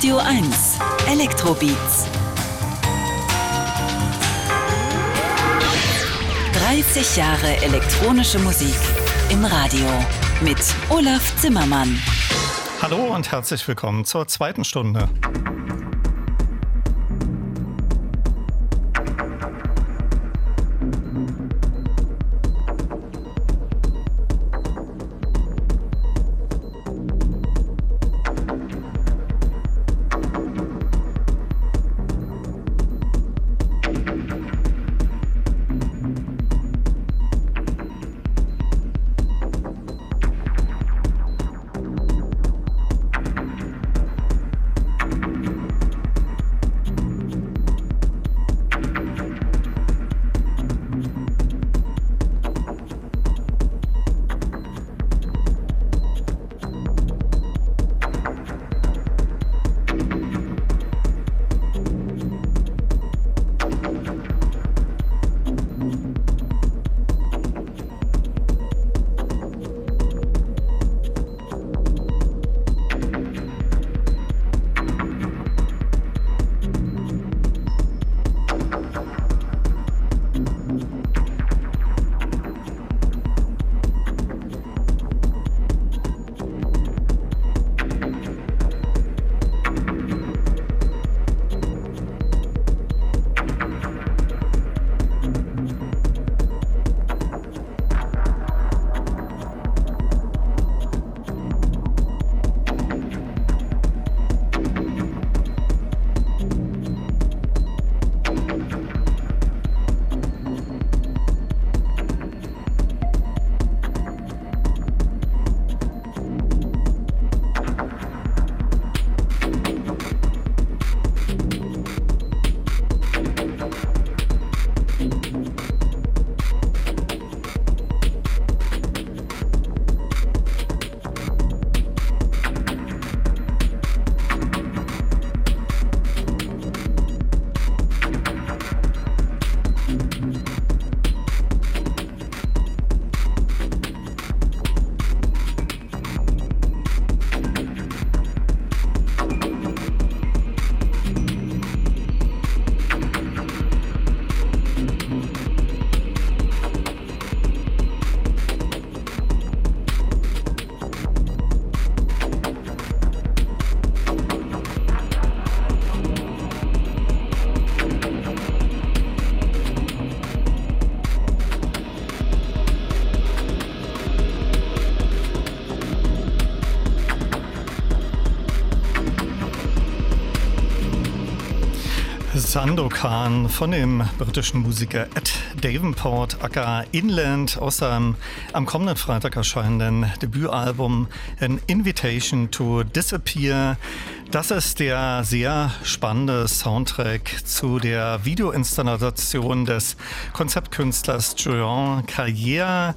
Radio 1 Elektrobeats. 30 Jahre elektronische Musik im Radio mit Olaf Zimmermann. Hallo und herzlich willkommen zur zweiten Stunde. Sandokan von dem britischen Musiker Ed Davenport, aka Inland, aus seinem am kommenden Freitag erscheinenden Debütalbum An Invitation to Disappear. Das ist der sehr spannende Soundtrack zu der Videoinstallation des Konzeptkünstlers Joan Carrière.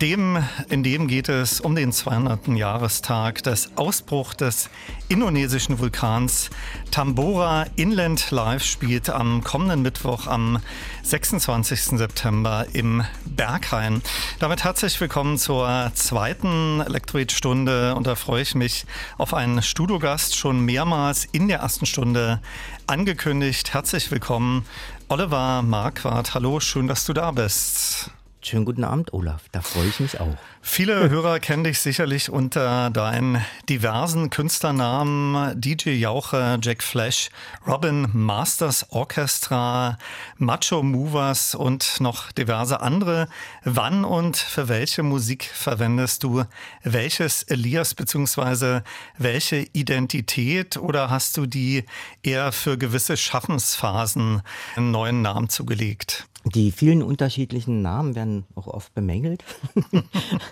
Dem, in dem geht es um den 200. Jahrestag des Ausbruchs des indonesischen Vulkans Tambora Inland Live spielt am kommenden Mittwoch am 26. September im Berghain. Damit herzlich willkommen zur zweiten Elektroid-Stunde und da freue ich mich auf einen Studiogast schon mehrmals in der ersten Stunde angekündigt. Herzlich willkommen, Oliver Marquardt. Hallo, schön, dass du da bist. Schönen guten Abend, Olaf. Da freue ich mich auch. Viele Hörer kennen dich sicherlich unter deinen diversen Künstlernamen DJ Jauche, Jack Flash, Robin Masters Orchestra, Macho Movers und noch diverse andere. Wann und für welche Musik verwendest du welches Elias bzw. welche Identität oder hast du die eher für gewisse Schaffensphasen einen neuen Namen zugelegt? Die vielen unterschiedlichen Namen werden auch oft bemängelt.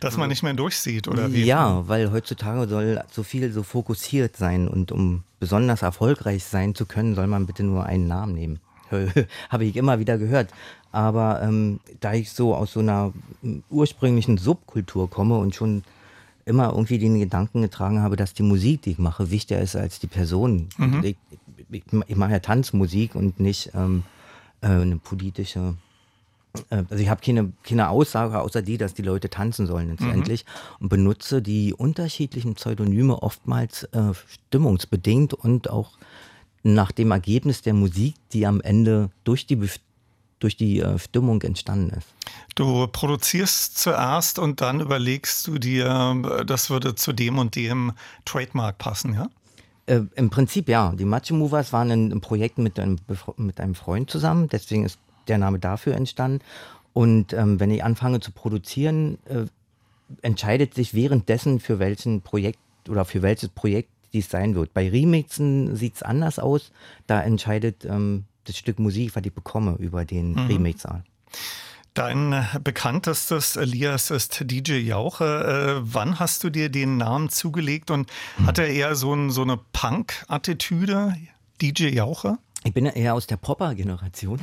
Dass man nicht mehr durchsieht, oder wie? Ja, weil heutzutage soll so viel so fokussiert sein und um besonders erfolgreich sein zu können, soll man bitte nur einen Namen nehmen. Habe ich immer wieder gehört. Aber ähm, da ich so aus so einer ursprünglichen Subkultur komme und schon immer irgendwie den Gedanken getragen habe, dass die Musik, die ich mache, wichtiger ist als die Person. Mhm. Ich, ich, ich mache ja Tanzmusik und nicht ähm, äh, eine politische also ich habe keine, keine Aussage außer die, dass die Leute tanzen sollen letztendlich und benutze die unterschiedlichen Pseudonyme oftmals äh, stimmungsbedingt und auch nach dem Ergebnis der Musik, die am Ende durch die durch die äh, Stimmung entstanden ist. Du produzierst zuerst und dann überlegst du dir, äh, das würde zu dem und dem Trademark passen, ja? Äh, Im Prinzip ja. Die Matcha Movers waren ein, Projekt mit einem, mit einem Freund zusammen, deswegen ist der Name dafür entstanden. Und ähm, wenn ich anfange zu produzieren, äh, entscheidet sich währenddessen für welchen Projekt oder für welches Projekt dies sein wird. Bei Remixen sieht es anders aus. Da entscheidet ähm, das Stück Musik, was ich bekomme, über den Remixer. Dein äh, bekanntestes Elias ist DJ Jauche. Äh, wann hast du dir den Namen zugelegt und hat er eher so, ein, so eine Punk-Attitüde, DJ Jauche? Ich bin ja eher aus der Popper-Generation.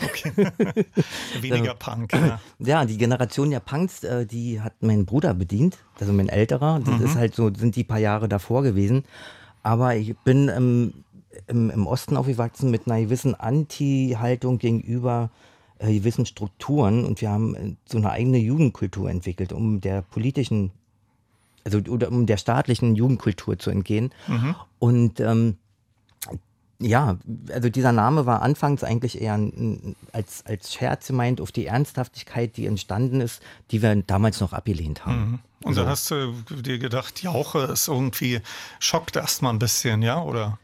Weniger Punk, ja. Ja, die Generation der Punks, äh, die hat mein Bruder bedient, also mein älterer. Das ist halt so, sind die paar Jahre davor gewesen. Aber ich bin ähm, im, im Osten aufgewachsen mit einer gewissen Anti-Haltung gegenüber äh, gewissen Strukturen und wir haben äh, so eine eigene Jugendkultur entwickelt, um der politischen, also oder um der staatlichen Jugendkultur zu entgehen. Und ähm, ja, also dieser Name war anfangs eigentlich eher ein, als, als Scherz gemeint auf die Ernsthaftigkeit, die entstanden ist, die wir damals noch abgelehnt haben. Und dann hast du dir gedacht, Jauche ist irgendwie, schockt erstmal ein bisschen, ja? Oder?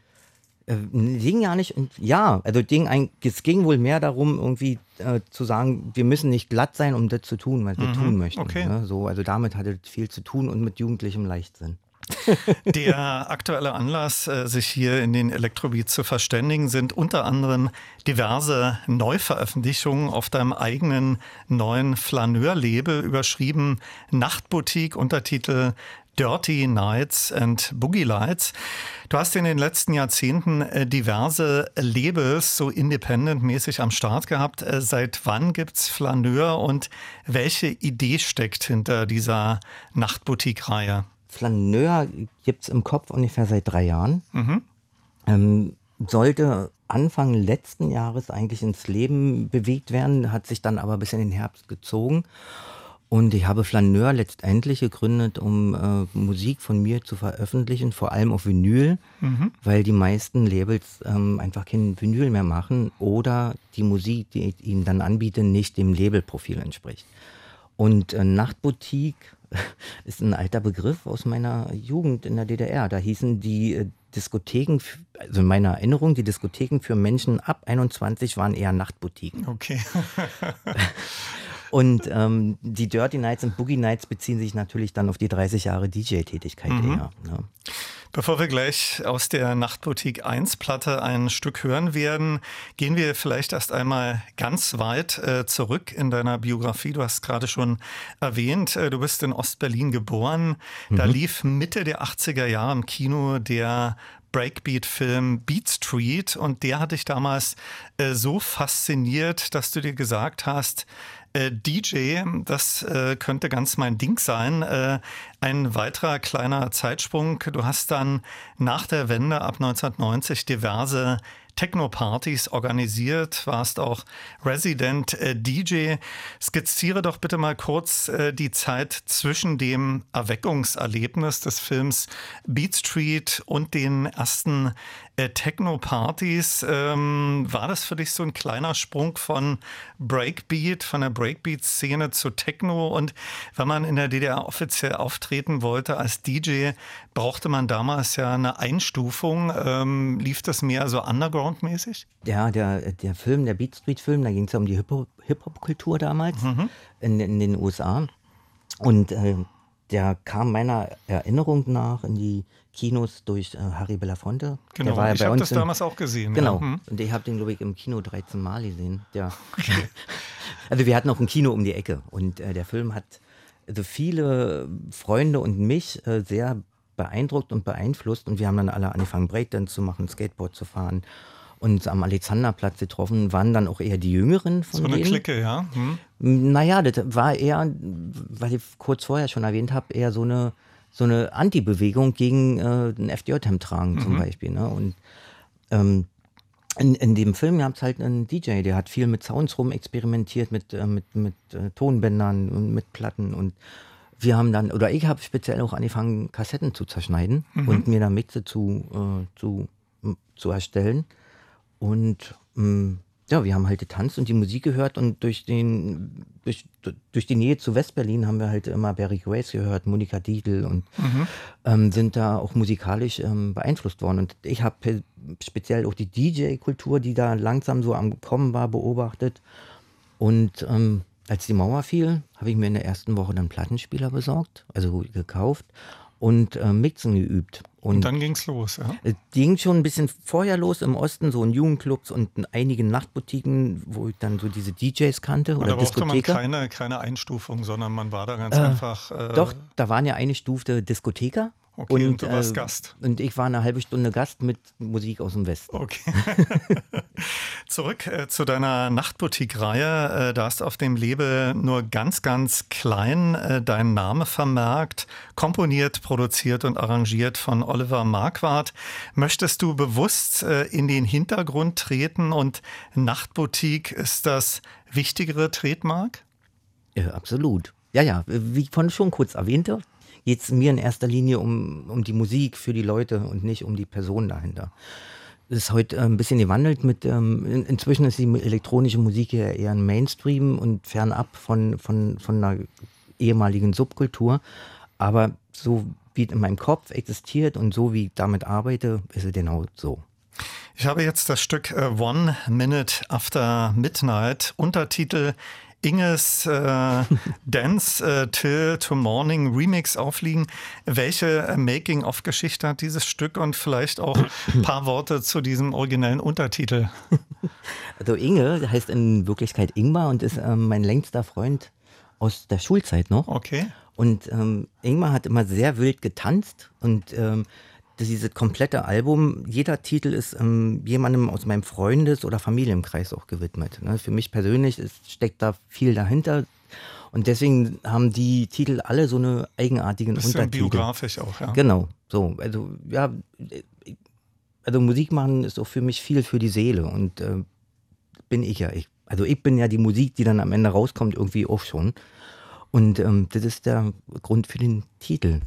Äh, ging ja nicht, ja, also ging ein, es ging wohl mehr darum, irgendwie äh, zu sagen, wir müssen nicht glatt sein, um das zu tun, was wir tun möchten. okay. Ne? So, also damit hatte es viel zu tun und mit jugendlichem Leichtsinn. Der aktuelle Anlass, äh, sich hier in den Elektrobeat zu verständigen, sind unter anderem diverse Neuveröffentlichungen auf deinem eigenen neuen Flaneur-Label, überschrieben Nachtboutique, Untertitel Dirty Nights and Boogie Lights. Du hast in den letzten Jahrzehnten äh, diverse Labels so independent-mäßig am Start gehabt. Äh, Seit wann gibt's Flaneur und welche Idee steckt hinter dieser Nachtboutique-Reihe? Flaneur gibt es im Kopf ungefähr seit drei Jahren. Ähm, sollte Anfang letzten Jahres eigentlich ins Leben bewegt werden, hat sich dann aber bis in den Herbst gezogen. Und ich habe Flaneur letztendlich gegründet, um äh, Musik von mir zu veröffentlichen, vor allem auf Vinyl, weil die meisten Labels ähm, einfach kein Vinyl mehr machen oder die Musik, die ich ihnen dann anbiete, nicht dem Labelprofil entspricht. Und äh, Nachtboutique ist ein alter Begriff aus meiner Jugend in der DDR. Da hießen die äh, Diskotheken, also in meiner Erinnerung, die Diskotheken für Menschen ab 21 waren eher Nachtboutiquen. Okay. Und ähm, die Dirty Nights und Boogie Nights beziehen sich natürlich dann auf die 30 Jahre DJ-Tätigkeit eher. Ne? Bevor wir gleich aus der Nachtboutique 1 Platte ein Stück hören werden, gehen wir vielleicht erst einmal ganz weit äh, zurück in deiner Biografie. Du hast gerade schon erwähnt, äh, du bist in Ostberlin geboren. Da lief Mitte der 80er Jahre im Kino der Breakbeat-Film Beat Street und der hat dich damals äh, so fasziniert, dass du dir gesagt hast, äh, DJ, das äh, könnte ganz mein Ding sein. Äh, ein weiterer kleiner Zeitsprung. Du hast dann nach der Wende ab 1990 diverse Techno-Partys organisiert, warst auch Resident äh, DJ. Skizziere doch bitte mal kurz äh, die Zeit zwischen dem Erweckungserlebnis des Films Beat Street und den ersten äh, Techno-Partys. Ähm, war das für dich so ein kleiner Sprung von Breakbeat, von der Breakbeat-Szene zu Techno? Und wenn man in der DDR offiziell auftreten wollte als DJ, brauchte man damals ja eine Einstufung. Ähm, lief das mehr so underground-mäßig? Ja, der, der Film, der Beat Street Film, da ging es ja um die Hip-Hop- Hip-Hop-Kultur damals in, in den USA. Und äh, der kam meiner Erinnerung nach in die Kinos durch äh, Harry Belafonte. Genau, der war ja ich habe das in- damals auch gesehen. Genau. Ja. Hm. Und ich habe den, glaube ich, im Kino 13 Mal gesehen. Der. also wir hatten auch ein Kino um die Ecke. Und äh, der Film hat also viele Freunde und mich äh, sehr beeindruckt und beeinflusst. Und wir haben dann alle angefangen, Breakdance zu machen, Skateboard zu fahren. Und am Alexanderplatz getroffen waren dann auch eher die Jüngeren von So eine denen. Clique, ja. Hm. Naja, das war eher, was ich kurz vorher schon erwähnt habe, eher so eine, so eine Anti-Bewegung gegen äh, ein FDJ-Hemd tragen zum Beispiel. Ne? Und ähm, in, in dem Film gab es halt einen DJ, der hat viel mit Sounds rum experimentiert, mit, äh, mit, mit äh, Tonbändern und mit Platten und wir haben dann, oder ich habe speziell auch angefangen, Kassetten zu zerschneiden mhm. und mir da Mixe zu, äh, zu, zu erstellen. Und mh, ja, wir haben halt getanzt und die Musik gehört und durch den, durch, durch die Nähe zu Westberlin haben wir halt immer Barry Grace gehört, Monika Dietl und mhm. ähm, sind da auch musikalisch ähm, beeinflusst worden. Und ich habe speziell auch die DJ-Kultur, die da langsam so am Kommen war, beobachtet. Und ähm, als die Mauer fiel, habe ich mir in der ersten Woche dann Plattenspieler besorgt, also gekauft und äh, Mixen geübt. Und, und dann es los, ja? Es ging schon ein bisschen vorher los im Osten, so in Jugendclubs und in einigen Nachtboutiquen, wo ich dann so diese DJs kannte oder Diskotheker. man keine, keine Einstufung, sondern man war da ganz äh, einfach. Äh, doch, da waren ja eine Stufe Diskotheker Okay, und, und du warst äh, Gast. Und ich war eine halbe Stunde Gast mit Musik aus dem Westen. Okay. Zurück äh, zu deiner Nachtboutique-Reihe. Äh, da hast auf dem Label nur ganz, ganz klein äh, deinen Name vermerkt. Komponiert, produziert und arrangiert von Oliver Marquardt. Möchtest du bewusst äh, in den Hintergrund treten und Nachtboutique ist das wichtigere Tretmark? Ja, absolut. Ja, ja, wie ich vorhin schon kurz erwähnte, geht es mir in erster Linie um, um die Musik für die Leute und nicht um die Person dahinter. Das ist heute äh, ein bisschen gewandelt mit, ähm, in, inzwischen ist die elektronische Musik ja eher ein Mainstream und fernab von, von, von einer ehemaligen Subkultur. Aber so wie es in meinem Kopf existiert und so wie ich damit arbeite, ist es genau so. Ich habe jetzt das Stück äh, One Minute After Midnight, Untertitel Inges äh, Dance äh, Till to Morning Remix aufliegen. Welche äh, Making-of-Geschichte hat dieses Stück und vielleicht auch ein paar Worte zu diesem originellen Untertitel? Also Inge heißt in Wirklichkeit Ingmar und ist ähm, mein längster Freund aus der Schulzeit noch. Okay. Und ähm, Ingmar hat immer sehr wild getanzt und ähm, dieses komplette Album, jeder Titel ist ähm, jemandem aus meinem Freundes- oder Familienkreis auch gewidmet. Ne? Für mich persönlich ist, steckt da viel dahinter. Und deswegen haben die Titel alle so eine eigenartigen Bisschen Untertitel. biografisch auch, ja. Genau, so. Also, ja, also Musik machen ist auch für mich viel für die Seele und äh, bin ich ja. Ich, also ich bin ja die Musik, die dann am Ende rauskommt, irgendwie auch schon. Und ähm, das ist der Grund für den Titel.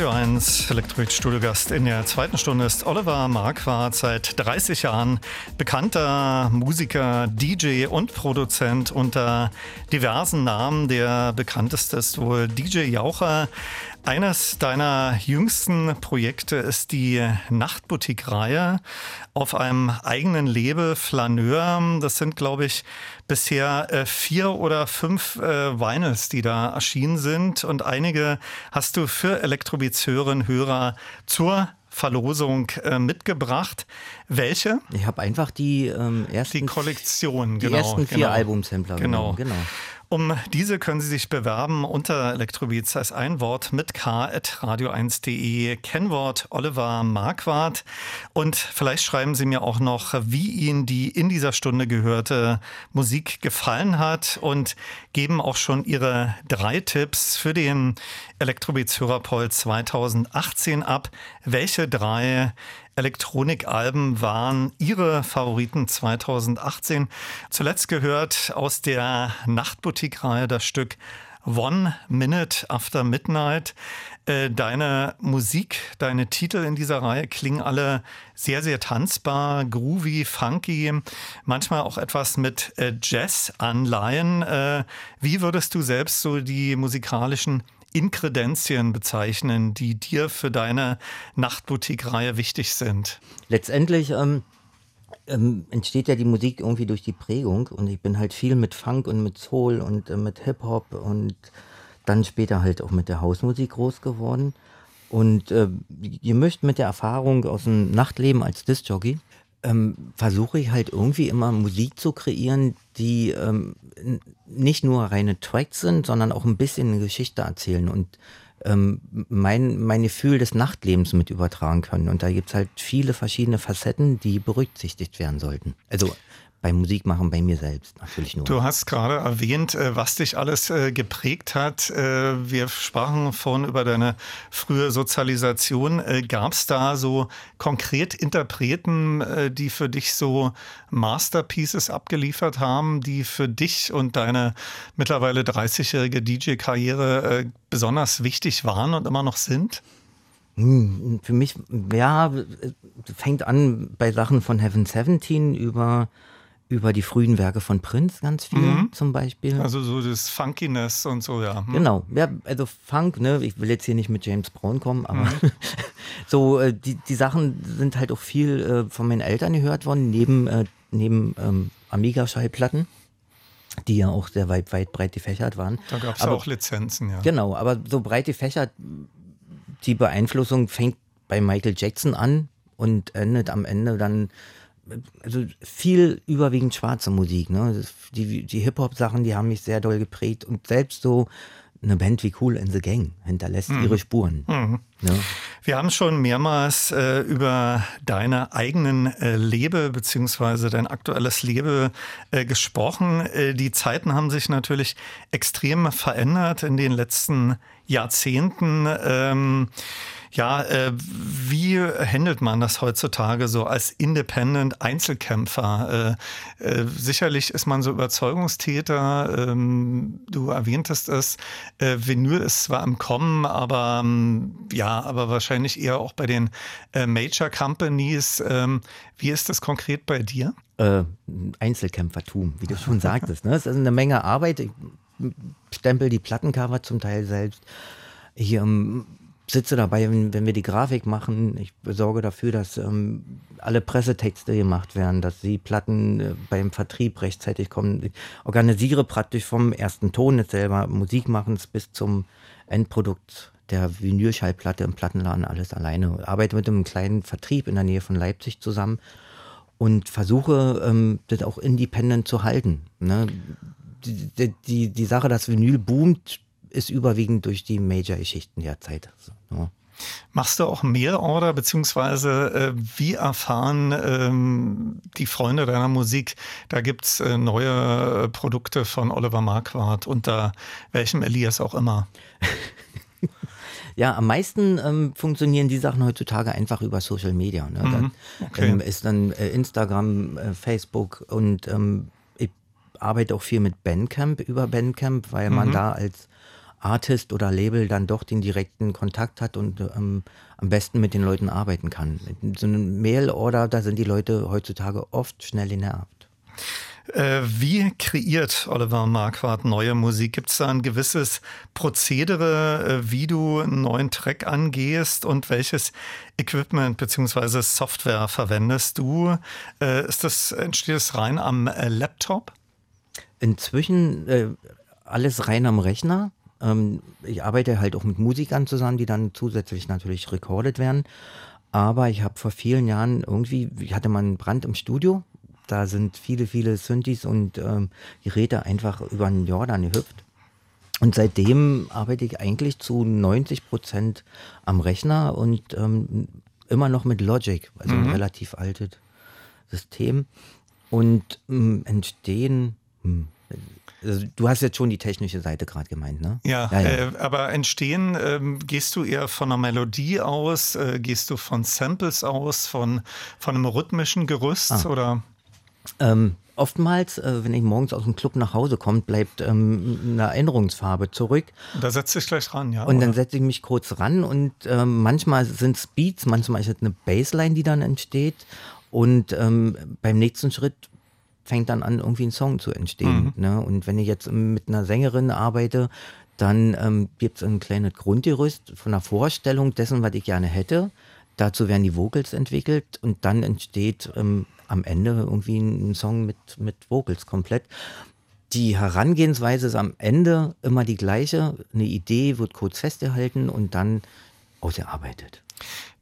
Radio 1 Elektroid-Studiogast in der zweiten Stunde ist Oliver Marquardt, seit 30 Jahren bekannter Musiker, DJ und Produzent unter diversen Namen. Der bekannteste ist wohl DJ Jaucher. Eines deiner jüngsten Projekte ist die Nachtboutique-Reihe auf einem eigenen Label Flaneur. Das sind, glaube ich, bisher äh, vier oder fünf äh, Vinyls, die da erschienen sind. Und einige hast du für Elektrobeats-Hörerinnen Hörer zur Verlosung äh, mitgebracht. Welche? Ich habe einfach die ähm, ersten, die Kollektion, die genau, ersten vier genau. Albumsampler. Genau. genau. Um diese können Sie sich bewerben unter Elektrobeats als ein Wort mit k at radio1.de. Kennwort Oliver Marquardt. Und vielleicht schreiben Sie mir auch noch, wie Ihnen die in dieser Stunde gehörte Musik gefallen hat und geben auch schon Ihre drei Tipps für den Elektrobeats Hörerpoll 2018 ab. Welche drei Elektronikalben waren Ihre Favoriten 2018? Zuletzt gehört aus der Nachtboutique-Reihe das Stück One Minute After Midnight. Äh, deine Musik, deine Titel in dieser Reihe klingen alle sehr, sehr tanzbar, groovy, funky, manchmal auch etwas mit äh, Jazz-Anleihen. Äh, wie würdest du selbst so die musikalischen Inkredenzien bezeichnen, die dir für deine Nachtboutique-Reihe wichtig sind? Letztendlich ähm, ähm, entsteht ja die Musik irgendwie durch die Prägung und ich bin halt viel mit Funk und mit Soul und äh, mit Hip-Hop und dann später halt auch mit der Hausmusik groß geworden. Und äh, ihr möchtet mit der Erfahrung aus dem Nachtleben als Disc-Jockey ähm, versuche ich halt irgendwie immer Musik zu kreieren, die ähm, nicht nur reine Tracks sind, sondern auch ein bisschen eine Geschichte erzählen und ähm, mein, mein Gefühl des Nachtlebens mit übertragen können. Und da gibt es halt viele verschiedene Facetten, die berücksichtigt werden sollten. Also beim Musikmachen bei mir selbst natürlich nur. Du hast gerade erwähnt, äh, was dich alles äh, geprägt hat. Äh, wir sprachen vorhin über deine frühe Sozialisation. Gab es da so konkret Interpreten, die für dich so Masterpieces abgeliefert haben, die für dich und deine mittlerweile 30-jährige DJ-Karriere besonders wichtig waren und immer noch sind? Hm, für mich, ja, fängt an bei Sachen von Heaven 17 über über die frühen Werke von Prince ganz viel mhm. zum Beispiel. Also so das Funkiness und so, ja. Hm. Genau, ja, also Funk, ne, ich will jetzt hier nicht mit James Brown kommen, aber mhm. so, äh, die, die Sachen sind halt auch viel äh, von meinen Eltern gehört worden, neben, äh, neben ähm, Amiga-Schallplatten die ja auch sehr weit, weit breit gefächert waren. Da gab es auch Lizenzen, ja. Genau, aber so breit gefächert, die Beeinflussung fängt bei Michael Jackson an und endet am Ende dann also viel überwiegend schwarze Musik. Ne? Die, die Hip-Hop-Sachen, die haben mich sehr doll geprägt und selbst so eine Band wie Cool in the Gang hinterlässt mhm. ihre Spuren. Mhm. Ja. Wir haben schon mehrmals äh, über deine eigenen äh, Lebe bzw. dein aktuelles Lebe äh, gesprochen. Äh, die Zeiten haben sich natürlich extrem verändert in den letzten Jahrzehnten. Ähm, ja, äh, wie handelt man das heutzutage so als Independent Einzelkämpfer? Äh, äh, sicherlich ist man so Überzeugungstäter. Ähm, du erwähntest es. Äh, Vinyl ist zwar im Kommen, aber ähm, ja, aber wahrscheinlich eher auch bei den äh, Major Companies. Ähm, wie ist das konkret bei dir? Äh, Einzelkämpfertum, wie du schon sagtest. Ne? Es ist eine Menge Arbeit. Ich stempel die Plattencover zum Teil selbst. Hier sitze dabei, wenn, wenn, wir die Grafik machen. Ich sorge dafür, dass ähm, alle Pressetexte gemacht werden, dass die Platten äh, beim Vertrieb rechtzeitig kommen. Ich organisiere praktisch vom ersten Ton jetzt selber Musikmachens bis zum Endprodukt der Vinylschallplatte im Plattenladen alles alleine. Ich arbeite mit einem kleinen Vertrieb in der Nähe von Leipzig zusammen und versuche, ähm, das auch independent zu halten. Ne? Die, die, die Sache, dass Vinyl boomt, ist überwiegend durch die Major-Geschichten der Zeit. So, ja. Machst du auch Mail-Order, beziehungsweise äh, wie erfahren ähm, die Freunde deiner Musik, da gibt es äh, neue äh, Produkte von Oliver Marquardt unter welchem Elias auch immer? Ja, am meisten ähm, funktionieren die Sachen heutzutage einfach über Social Media. Ne? Mhm, Da, okay. ähm, ist dann äh, Instagram, äh, Facebook und ähm, ich arbeite auch viel mit Bandcamp über Bandcamp, weil Mhm. man da als Artist oder Label dann doch den direkten Kontakt hat und ähm, am besten mit den Leuten arbeiten kann. So eine Mail-Order, da sind die Leute heutzutage oft schnell genervt. Äh, wie kreiert Oliver Marquardt neue Musik? Gibt es da ein gewisses Prozedere, äh, wie du einen neuen Track angehst und welches Equipment bzw. Software verwendest du? Äh, ist das, entsteht das rein am äh, Laptop? Inzwischen alles rein am Rechner. Ähm, ich arbeite halt auch mit Musikern zusammen, die dann zusätzlich natürlich recorded werden. Aber ich habe vor vielen Jahren irgendwie, ich hatte mal einen Brand im Studio. Da sind viele, viele Synthes und ähm, Geräte einfach über den Jordan gehüpft. Und seitdem arbeite ich eigentlich zu 90 Prozent am Rechner und ähm, immer noch mit Logic, also ein relativ altes System. Und ähm, entstehen, hm, also du hast jetzt schon die technische Seite gerade gemeint, ne? Ja, ja, ja. Äh, aber entstehen, ähm, gehst du eher von einer Melodie aus, äh, gehst du von Samples aus, von, von einem rhythmischen Gerüst Ah. oder? Ähm, oftmals, äh, wenn ich morgens aus dem Club nach Hause komme, bleibt ähm, eine Erinnerungsfarbe zurück. Da setzt dich gleich ran, ja. Und dann oder? setze ich mich kurz ran und ähm, manchmal sind es Beats, manchmal ist es eine Bassline, die dann entsteht. Und ähm, beim nächsten Schritt fängt dann an, irgendwie ein Song zu entstehen. Ne? Und wenn ich jetzt mit einer Sängerin arbeite, dann ähm, gibt es ein kleines Grundgerüst von einer Vorstellung dessen, was ich gerne hätte. Dazu werden die Vocals entwickelt und dann entsteht ähm, am Ende irgendwie ein Song mit, mit Vocals komplett. Die Herangehensweise ist am Ende immer die gleiche. Eine Idee wird kurz festgehalten und dann ausgearbeitet.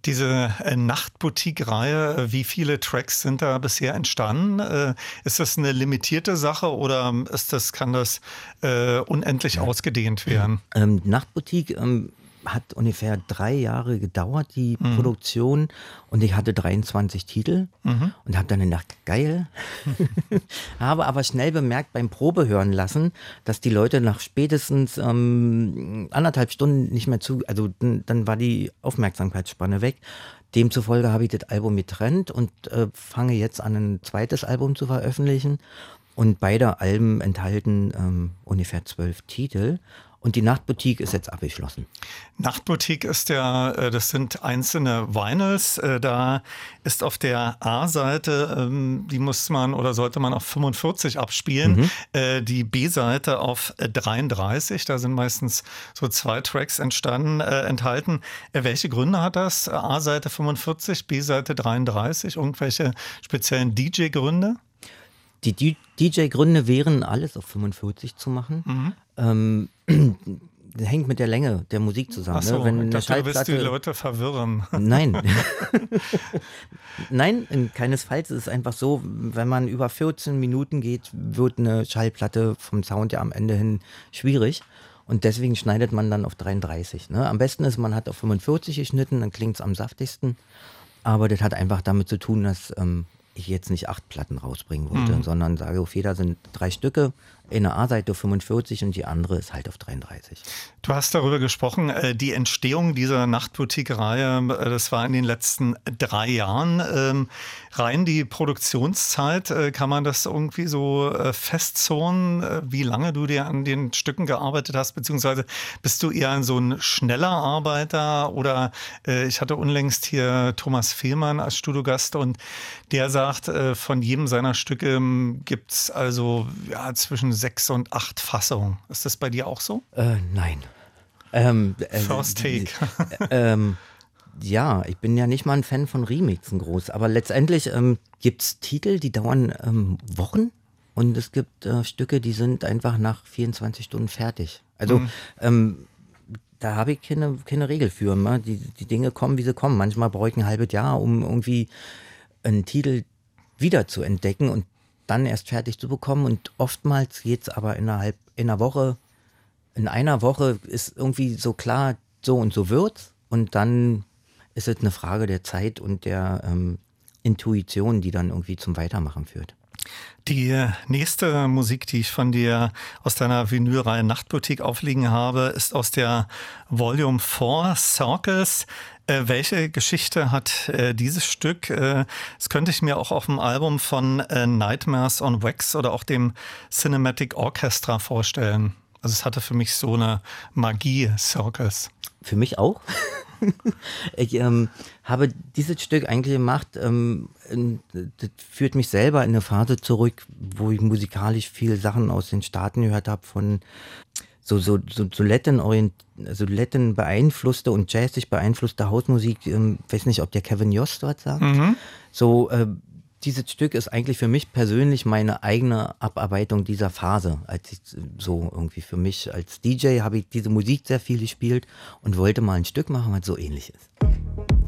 Diese äh, Nachtboutique-Reihe, äh, wie viele Tracks sind da bisher entstanden? Äh, ist das eine limitierte Sache oder ist das, kann das äh, unendlich ausgedehnt werden? Ähm, Nachtboutique ähm, hat ungefähr drei Jahre gedauert, die Produktion. Und ich hatte 23 Titel und habe dann gedacht, geil. habe aber schnell bemerkt beim Probehören lassen, dass die Leute nach spätestens ähm, anderthalb Stunden nicht mehr zu, also dann, dann war die Aufmerksamkeitsspanne weg. Demzufolge habe ich das Album getrennt und äh, fange jetzt an, ein zweites Album zu veröffentlichen. Und beide Alben enthalten ähm, ungefähr zwölf Titel. Und die Nachtboutique ist jetzt abgeschlossen. Nachtboutique ist ja, äh, das sind einzelne Vinyls. Äh, Da ist auf der A-Seite, ähm, die muss man oder sollte man auf 45 abspielen. Äh, Die B-Seite auf äh, 33. Da sind meistens so zwei Tracks entstanden, äh, enthalten. Welche Gründe hat das? A-Seite 45, B-Seite 33. Irgendwelche speziellen DJ-Gründe? Die DJ-Gründe wären, alles auf 45 zu machen. Ähm, das hängt mit der Länge der Musik zusammen. Ach so, ne? Wenn eine dachte, du willst die Schallplatte Leute verwirren. Nein. Nein, in- keinesfalls. Es ist einfach so, wenn man über 14 Minuten geht, wird eine Schallplatte vom Sound ja am Ende hin schwierig. Und deswegen schneidet man dann auf 33. Ne? Am besten ist, man hat auf 45 geschnitten, dann klingt es am saftigsten. Aber das hat einfach damit zu tun, dass ähm, ich jetzt nicht acht Platten rausbringen wollte, sondern sage, auf jeder sind drei Stücke. Eine A-Seite auf 45 und die andere ist halt auf 33. Du hast darüber gesprochen, äh, die Entstehung dieser Nachtboutique-Reihe, äh, das war in den letzten drei Jahren. Ähm, Rein die Produktionszeit, äh, kann man das irgendwie so äh, festzurren, äh, wie lange du dir an den Stücken gearbeitet hast, beziehungsweise bist du eher so ein schneller Arbeiter oder äh, ich hatte unlängst hier Thomas Fehlmann als Studiogast und der sagt, äh, von jedem seiner Stücke gibt es also ja, zwischen sechs und acht Fassungen. Ist das bei dir auch so? Äh, nein. Ähm, äh, First Take. ähm, ja, ich bin ja nicht mal ein Fan von Remixen groß, aber letztendlich ähm, gibt es Titel, die dauern ähm, Wochen und es gibt äh, Stücke, die sind einfach nach 24 Stunden fertig. Also ähm, da habe ich keine, keine Regel für. Ne? Die, die Dinge kommen, wie sie kommen. Manchmal brauche ich ein halbes Jahr, um irgendwie einen Titel wieder zu entdecken und dann erst fertig zu bekommen. Und oftmals geht es aber innerhalb in einer Woche in einer Woche ist irgendwie so klar, so und so wird's. Und dann ist es eine Frage der Zeit und der ähm, Intuition, die dann irgendwie zum Weitermachen führt. Die nächste Musik, die ich von dir aus deiner Vinylreihe Nachtboutique aufliegen habe, ist aus der Volume 4 Circles. Äh, welche Geschichte hat äh, dieses Stück? Äh, das könnte ich mir auch auf dem Album von äh, Nightmares on Wax oder auch dem Cinematic Orchestra vorstellen. Also es hatte für mich so eine Magie, Circus. Für mich auch. ich ähm, habe dieses Stück eigentlich gemacht, ähm, das führt mich selber in eine Phase zurück, wo ich musikalisch viele Sachen aus den Staaten gehört habe, von so, so, so, so Latin, so Latin beeinflusste und jazzig beeinflusste Hausmusik. Ich ähm, weiß nicht, ob der Kevin Yost dort sagt. Mhm. So, äh, dieses Stück ist eigentlich für mich persönlich meine eigene Abarbeitung dieser Phase. Als ich so irgendwie für mich als DJ habe ich diese Musik sehr viel gespielt und wollte mal ein Stück machen, was so ähnlich ist.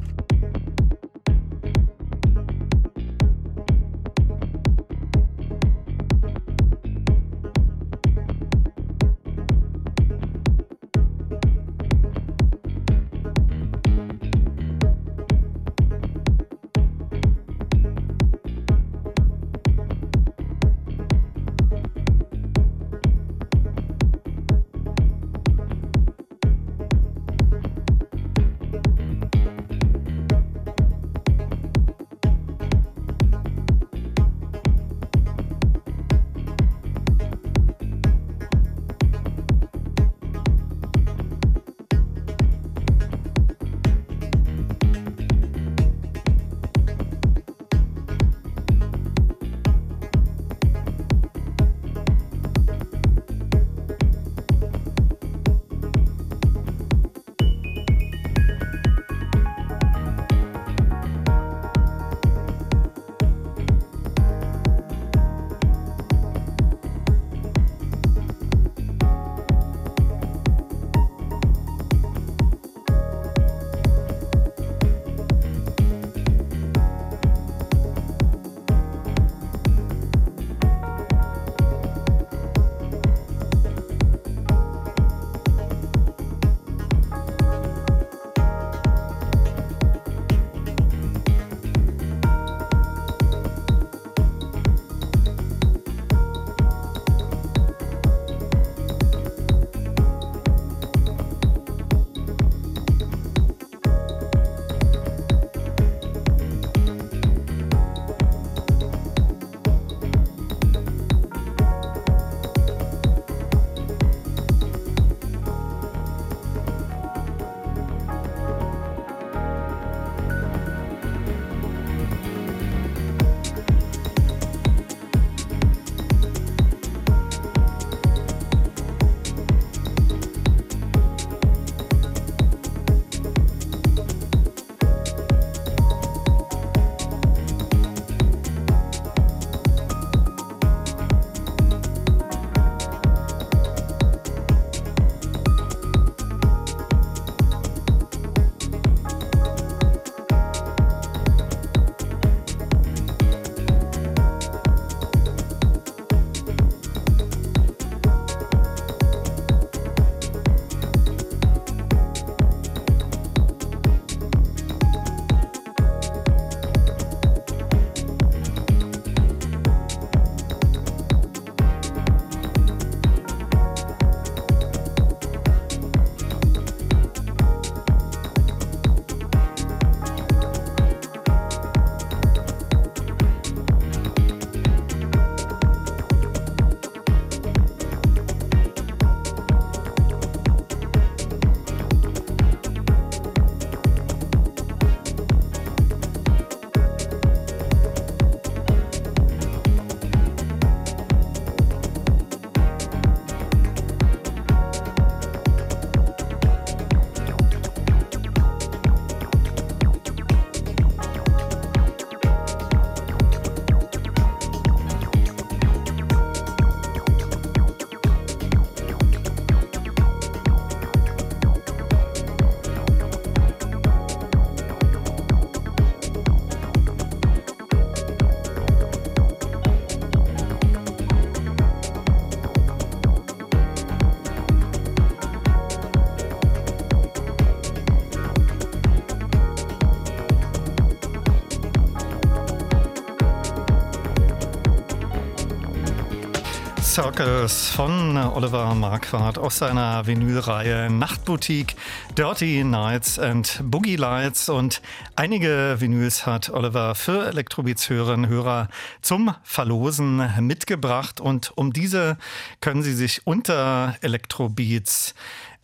Circles von Oliver Marquardt aus seiner Vinylreihe Nachtboutique, Dirty Nights and Boogie Lights und einige Vinyls hat Oliver für Elektrobeats-Hörerinnen und Hörer zum Verlosen mitgebracht und um diese können Sie sich unter Elektrobeats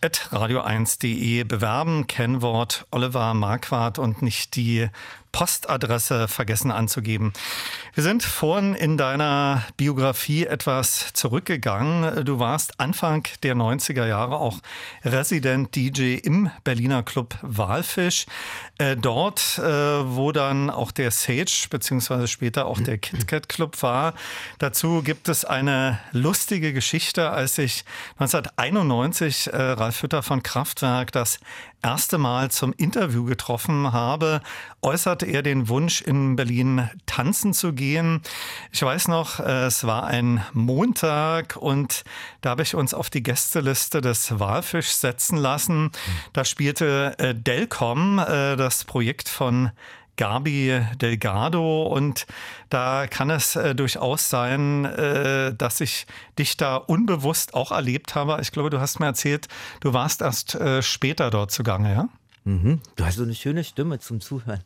radio1.de bewerben. Kennwort Oliver Marquardt und nicht die Postadresse vergessen anzugeben. Wir sind vorhin in deiner Biografie etwas zurückgegangen. Du warst Anfang der 90er Jahre auch Resident DJ im Berliner Club Walfisch. Äh, dort, äh, wo dann auch der Sage beziehungsweise später auch der KitKat Club war. Dazu gibt es eine lustige Geschichte, als ich 1991 äh, Ralf Hütter von Kraftwerk das erste Mal zum Interview getroffen habe, äußerte er den Wunsch, in Berlin tanzen zu gehen. Ich weiß noch, es war ein Montag und da habe ich uns auf die Gästeliste des Walfisch setzen lassen. Da spielte äh, Delcom, äh, das Projekt von Gabi Delgado und da kann es äh, durchaus sein, äh, dass ich dich da unbewusst auch erlebt habe. Ich glaube, du hast mir erzählt, du warst erst äh, später dort zugange, ja? Mhm. Du hast so eine schöne Stimme zum Zuhören.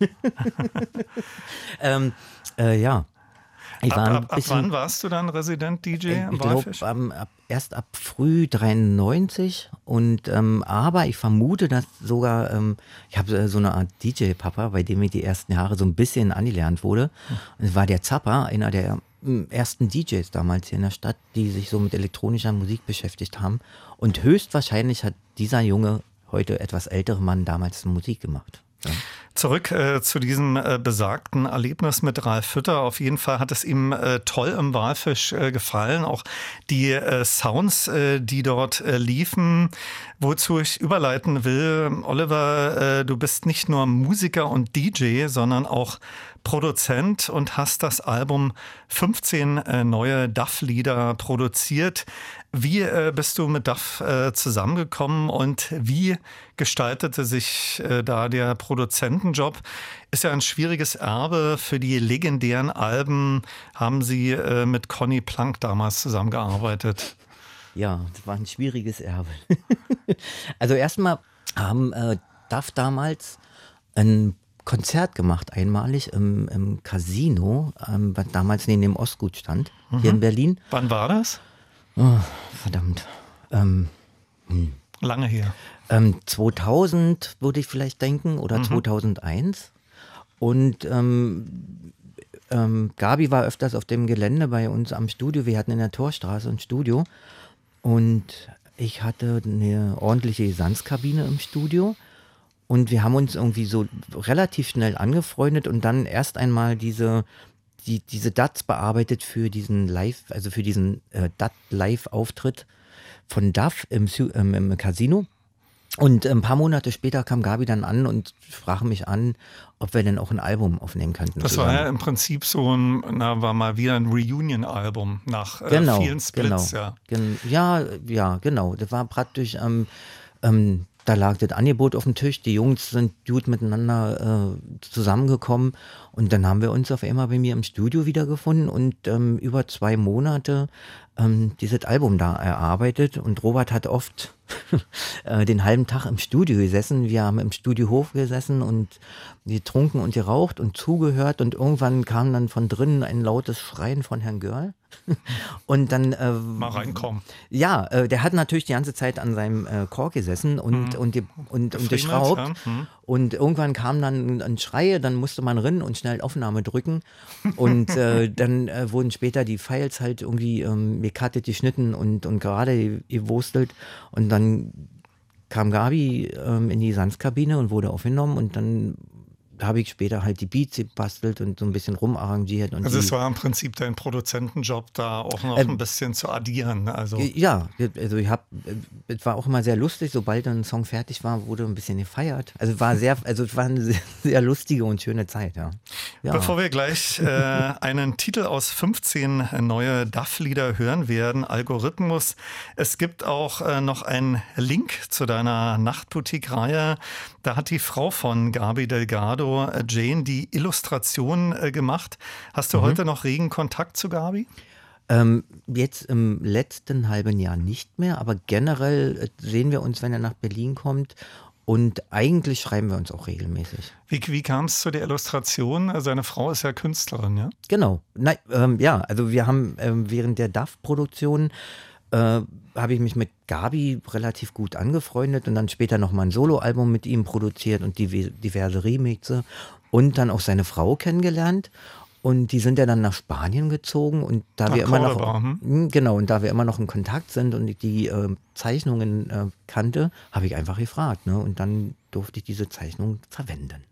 ähm, äh, ja. Ich war ab, ab, ab wann warst du dann Resident DJ ich, im ich glaube, ab, erst ab früh 93 und ähm, aber ich vermute, dass sogar ähm, ich habe äh, so eine Art DJ-Papa, bei dem ich die ersten Jahre so ein bisschen angelernt wurde. Und es war der Zappa, einer der ähm, ersten DJs damals hier in der Stadt, die sich so mit elektronischer Musik beschäftigt haben. Und höchstwahrscheinlich hat dieser Junge heute etwas ältere Mann damals Musik gemacht. Zurück äh, zu diesem äh, besagten Erlebnis mit Ralf Fütter. Auf jeden Fall hat es ihm äh, toll im Walfisch äh, gefallen. Auch die äh, Sounds, äh, die dort liefen. Wozu ich überleiten will, Oliver, du bist nicht nur Musiker und DJ, sondern auch Produzent und hast das Album 15 äh, neue Duff-Lieder produziert. Wie äh, bist du mit Duff äh, zusammengekommen und wie gestaltete sich äh, da der Produzentenjob? Ist ja ein schwieriges Erbe. Für die legendären Alben haben Sie äh, mit Conny Plank damals zusammengearbeitet. Ja, das war ein schwieriges Erbe. also erstmal haben äh, Duff damals ein Konzert gemacht, einmalig im, im Casino, ähm, was damals neben dem Ostgut stand, mhm. hier in mhm. Berlin. Wann war das? Oh, verdammt. Ähm, hm. Lange her. Ähm, 2000 würde ich vielleicht denken oder mhm. 2001. Und ähm, ähm, Gabi war öfters auf dem Gelände bei uns am Studio. Wir hatten in der Torstraße ein Studio. Und ich hatte eine ordentliche Gesanzkabine im Studio. Und wir haben uns irgendwie so relativ schnell angefreundet und dann erst einmal diese, die, diese DATs bearbeitet für diesen Live, also für diesen äh, DAT-Live-Auftritt von DAF im, ähm, im Casino. Und ein paar Monate später kam Gabi dann an und sprach mich an, ob wir denn auch ein Album aufnehmen könnten. Das war ja im Prinzip so ein, na, war mal wieder ein Reunion-Album nach äh, genau, vielen Splits, genau, ja. Gen ja, ja, genau. Das war praktisch ähm, ähm, da lag das Angebot auf dem Tisch, die Jungs sind gut miteinander äh, zusammengekommen. Und dann haben wir uns auf einmal bei mir im Studio wiedergefunden. Und ähm, über zwei Monate ähm, dieses Album da erarbeitet und Robert hat oft äh, den halben Tag im Studio gesessen. Wir haben im Studiohof gesessen und getrunken und geraucht und zugehört und irgendwann kam dann von drinnen ein lautes Schreien von Herrn Görl. und dann äh, mal reinkommen. Ja, äh, der hat natürlich die ganze Zeit an seinem äh, Kork gesessen und mhm. und die, und, und geschraubt. Ja. Mhm. Und irgendwann kam dann ein Schrei, dann musste man rennen und schnell Aufnahme drücken. Und äh, dann äh, wurden später die Files halt irgendwie ähm, gecuttet, geschnitten und und gerade gewurstelt. Und dann kam Gabi ähm, in die Sanskabine und wurde aufgenommen und dann habe ich später halt die Beats gebastelt und so ein bisschen rumarrangiert. Und also es war im Prinzip dein Produzentenjob, da auch noch ähm, ein bisschen zu addieren. Also. Ja, also ich habe, es war auch immer sehr lustig, sobald ein Song fertig war, wurde ein bisschen gefeiert. Also es war sehr, also es war eine sehr, sehr lustige und schöne Zeit, ja. ja. Bevor wir gleich äh, einen Titel aus 15 neue Duff-Lieder hören werden, Algorithmus, es gibt auch äh, noch einen Link zu deiner Nachtboutique-Reihe. Da hat die Frau von Gabi Delgado äh, Jane die Illustration äh, gemacht. Hast du mhm. heute noch regen Kontakt zu Gabi? Ähm, jetzt im letzten halben Jahr nicht mehr, aber generell äh, sehen wir uns, wenn er nach Berlin kommt. Und eigentlich schreiben wir uns auch regelmäßig. Wie, wie kam es zu der Illustration? Seine Frau ist ja Künstlerin, ja? Genau. Nein, ähm, ja, also wir haben ähm, während der DAF-Produktion äh, habe ich mich mit Gabi relativ gut angefreundet und dann später nochmal ein Soloalbum mit ihm produziert und diverse Remixe und dann auch seine Frau kennengelernt. Und die sind ja dann nach Spanien gezogen und da nach wir immer Cordoba, noch hm? hm? genau und da wir immer noch in Kontakt sind und ich die äh, Zeichnungen äh, kannte, habe ich einfach gefragt, ne? Und dann durfte ich diese Zeichnung verwenden.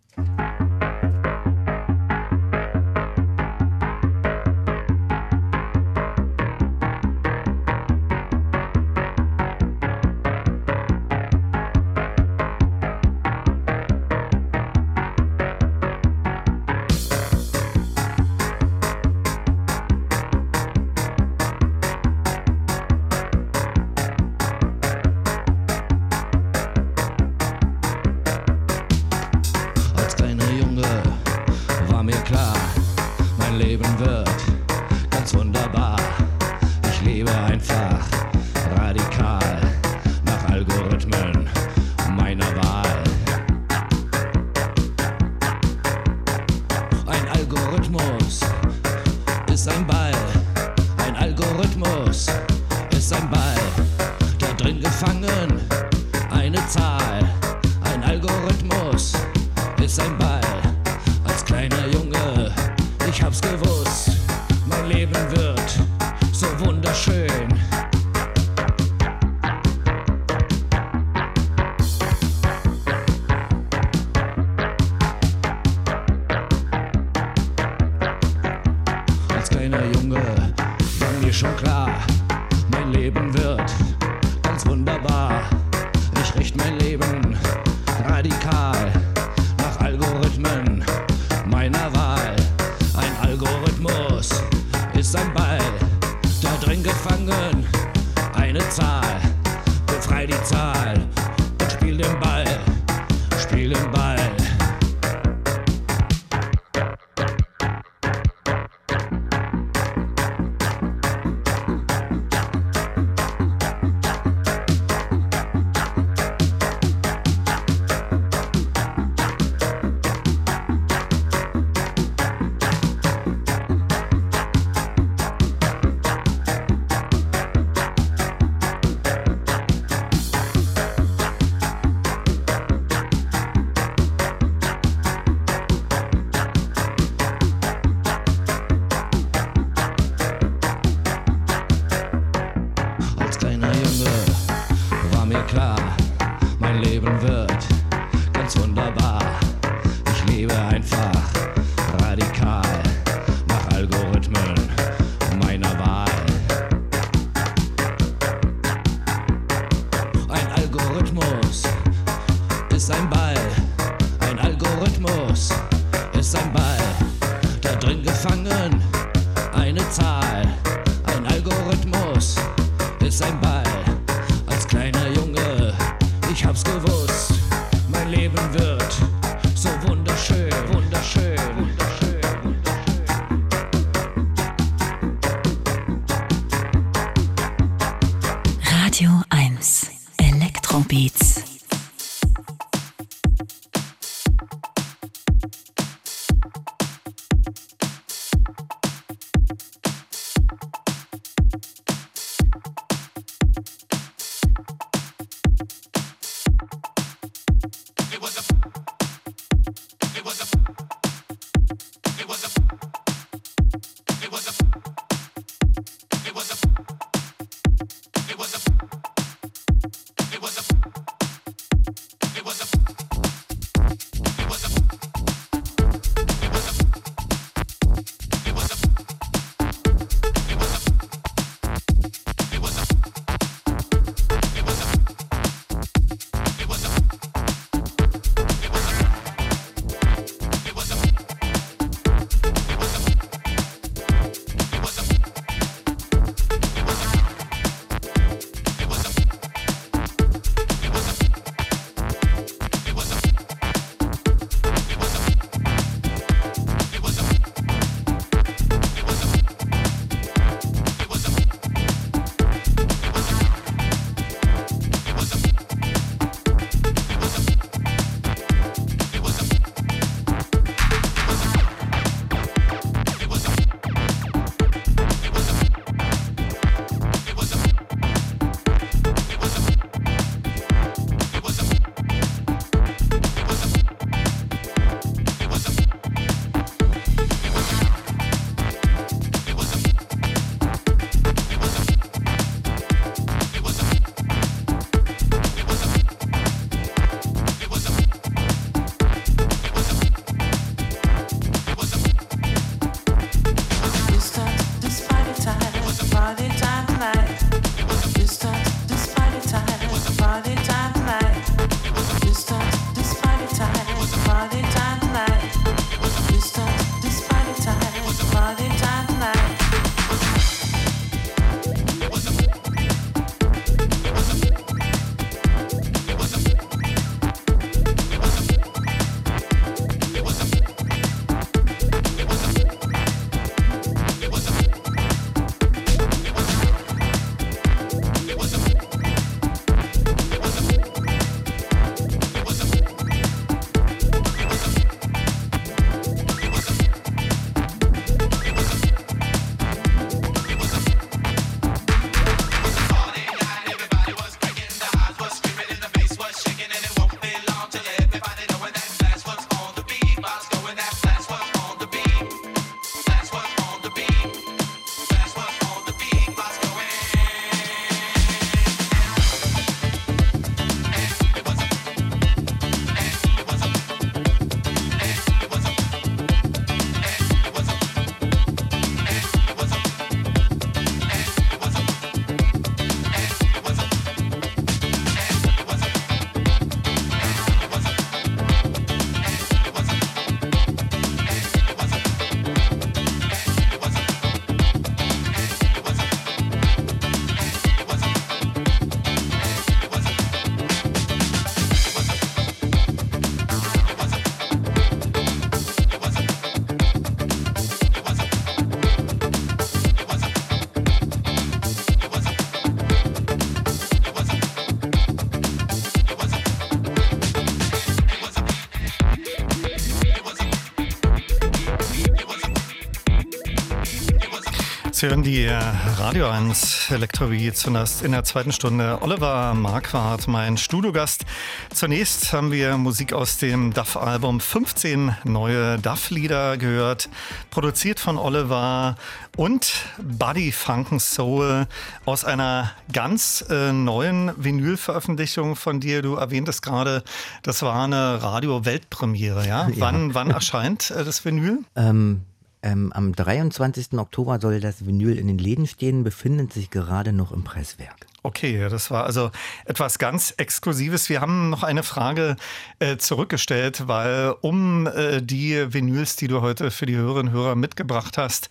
Die Radio 1 Elektrobeats und das in der zweiten Stunde Oliver Marquardt, mein Studiogast. Zunächst haben wir Musik aus dem DAF-Album 15 neue DAF-Lieder gehört, produziert von Oliver und Buddy Funken Soul aus einer ganz äh, neuen Vinyl-Veröffentlichung von dir. Du erwähntest gerade, das war eine Radio-Weltpremiere, ja? ja? Wann, wann erscheint äh, das Vinyl? Ähm ähm, am 23. Oktober soll das Vinyl in den Läden stehen, befindet sich gerade noch im Presswerk. Okay, das war also etwas ganz Exklusives. Wir haben noch eine Frage äh, zurückgestellt, weil um äh, die Vinyls, die du heute für die Hörerinnen und Hörer mitgebracht hast,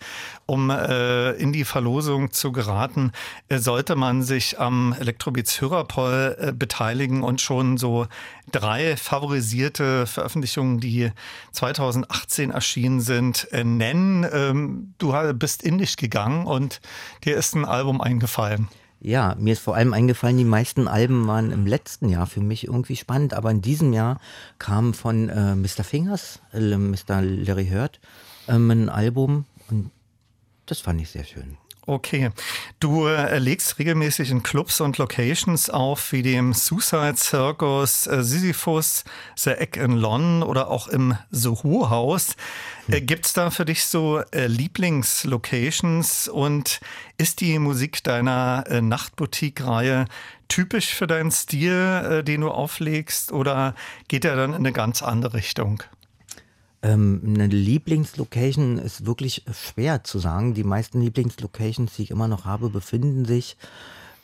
um äh, in die Verlosung zu geraten, äh, sollte man sich am Elektrobeats Hörerpoll äh, beteiligen und schon so drei favorisierte Veröffentlichungen, die 2018 erschienen sind, äh, nennen. Ähm, du bist in dich gegangen und dir ist ein Album eingefallen. Ja, mir ist vor allem eingefallen, die meisten Alben waren im letzten Jahr für mich irgendwie spannend, aber in diesem Jahr kam von äh, Mr. Fingers, äh, Mr. Larry Hurt, ähm, ein Album und das fand ich sehr schön. Okay. Du äh, legst regelmäßig in Clubs und Locations auf, wie dem Suicide Circus, äh, Sisyphus, The Egg in London oder auch im Soho House. Äh, Gibt es da für dich so äh, Lieblingslocations und ist die Musik deiner äh, Nachtboutique-Reihe typisch für deinen Stil, den du auflegst, oder geht er dann in eine ganz andere Richtung? Ähm, eine Lieblingslocation ist wirklich schwer zu sagen. Die meisten Lieblingslocations, die ich immer noch habe, befinden sich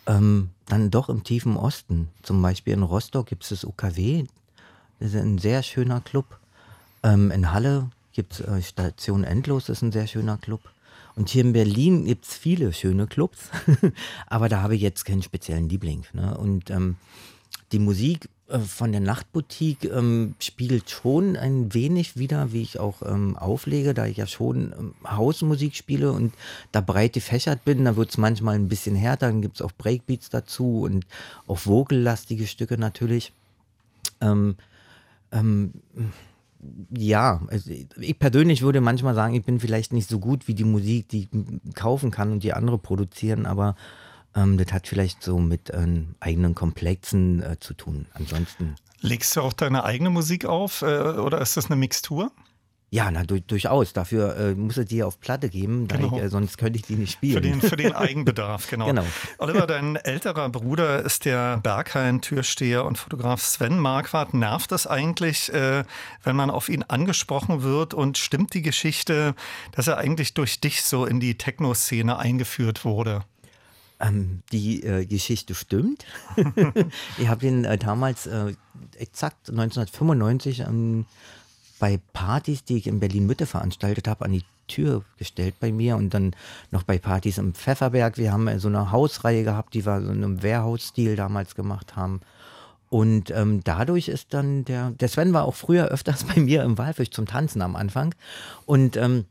ähm, dann doch im tiefen Osten. Zum Beispiel in Rostock gibt es das UKW. Das ist ein sehr schöner Club. Ähm, in Halle gibt es äh, Station Endlos, das ist ein sehr schöner Club. Und hier in Berlin gibt es viele schöne Clubs, aber da habe ich jetzt keinen speziellen Liebling. Ne? Und ähm, die Musik von der Nachtboutique ähm, spiegelt schon ein wenig wieder, wie ich auch ähm, auflege, da ich ja schon ähm, Hausmusik spiele und da breit gefächert bin, da wird es manchmal ein bisschen härter, dann gibt es auch Breakbeats dazu und auch vogellastige Stücke natürlich. Ähm, ähm, ja, also ich persönlich würde manchmal sagen, ich bin vielleicht nicht so gut wie die Musik, die ich kaufen kann und die andere produzieren, aber ähm, das hat vielleicht so mit ähm, eigenen Komplexen äh, zu tun. Ansonsten. Legst du auch deine eigene Musik auf äh, oder ist das eine Mixtur? Ja, na, du, durchaus. Dafür äh, muss er die auf Platte geben, genau. ich, äh, sonst könnte ich die nicht spielen. Für den, für den Eigenbedarf, genau. genau. Oliver, dein älterer Bruder ist der Berghain-Türsteher und Fotograf Sven Marquardt. Nervt das eigentlich, äh, wenn man auf ihn angesprochen wird und stimmt die Geschichte, dass er eigentlich durch dich so in die Techno-Szene eingeführt wurde? Ähm, die äh, Geschichte stimmt. ich habe ihn äh, damals äh, exakt 1995 ähm, bei Partys, die ich in Berlin Mitte veranstaltet habe, an die Tür gestellt bei mir und dann noch bei Partys im Pfefferberg. Wir haben äh, so eine Hausreihe gehabt, die wir so in einem Warehouse-Stil damals gemacht haben. Und ähm, dadurch ist dann der, der Sven war auch früher öfters bei mir im Walfisch zum Tanzen am Anfang. Und ähm,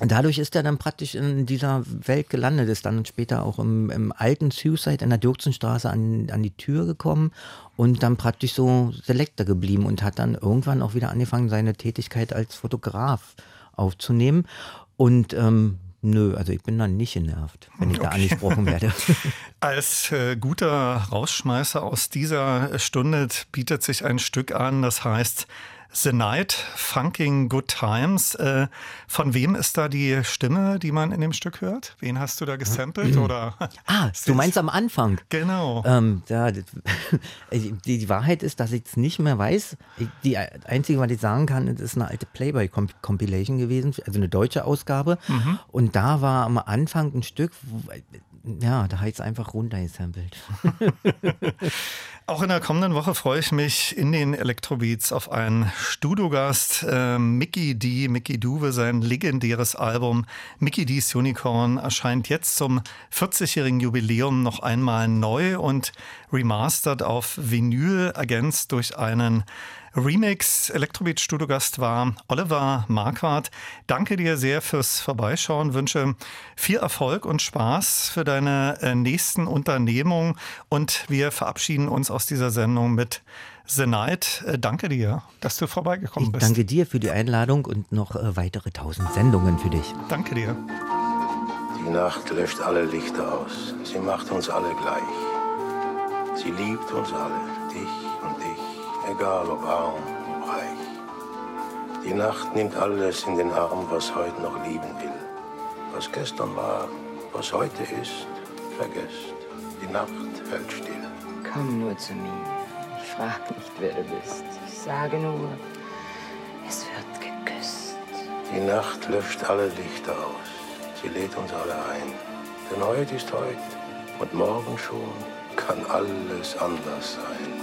dadurch ist er dann praktisch in dieser Welt gelandet, ist dann später auch im, im alten Suicide in der Dürksenstraße an, an die Tür gekommen und dann praktisch so Selektor geblieben und hat dann irgendwann auch wieder angefangen, seine Tätigkeit als Fotograf aufzunehmen. Und ähm, Nö, also ich bin dann nicht genervt, wenn ich okay. da angesprochen werde. Als äh, guter Rausschmeißer aus dieser Stunde bietet sich ein Stück an, das heißt The Night, Funking Good Times. Äh, von wem ist da die Stimme, die man in dem Stück hört? Wen hast du da gesampelt? Oder ah, du meinst am Anfang. Genau. Ähm, ja, die, die, Wahrheit ist, dass ich es nicht mehr weiß. Die einzige, was ich sagen kann, ist eine alte Playboy-Compilation gewesen, also eine deutsche Ausgabe. Mhm. Und da war am Anfang ein Stück, ja, da habe ich es einfach runtergesampelt. Auch in der kommenden Woche freue ich mich in den Elektrobeats auf einen Studiogast. Äh, Mickey D. Mickey Duwe, sein legendäres Album Mickey D's Unicorn erscheint jetzt zum 40-jährigen Jubiläum noch einmal neu und remastered auf Vinyl, ergänzt durch einen Remix. Elektrobeat Studiogast war Oliver Marquardt. Danke dir sehr fürs Vorbeischauen. Wünsche viel Erfolg und Spaß für deine äh, nächsten Unternehmungen. Und wir verabschieden uns aus dieser Sendung mit The Night. Äh, danke dir, dass du vorbeigekommen ich bist. Danke dir für die Einladung und noch äh, weitere tausend Sendungen für dich. Danke dir. Die Nacht löscht alle Lichter aus. Sie macht uns alle gleich. Sie liebt uns alle, dich und ich, egal ob arm, ob reich. Die Nacht nimmt alles in den Arm, was heute noch lieben will. Was gestern war, was heute ist, vergesst. Die Nacht hält still. Komm nur zu mir. Ich frag nicht, wer du bist. Ich sage nur, es wird geküsst. Die Nacht löscht alle Lichter aus. Sie lädt uns alle ein. Denn heute ist heute und morgen schon kann alles anders sein.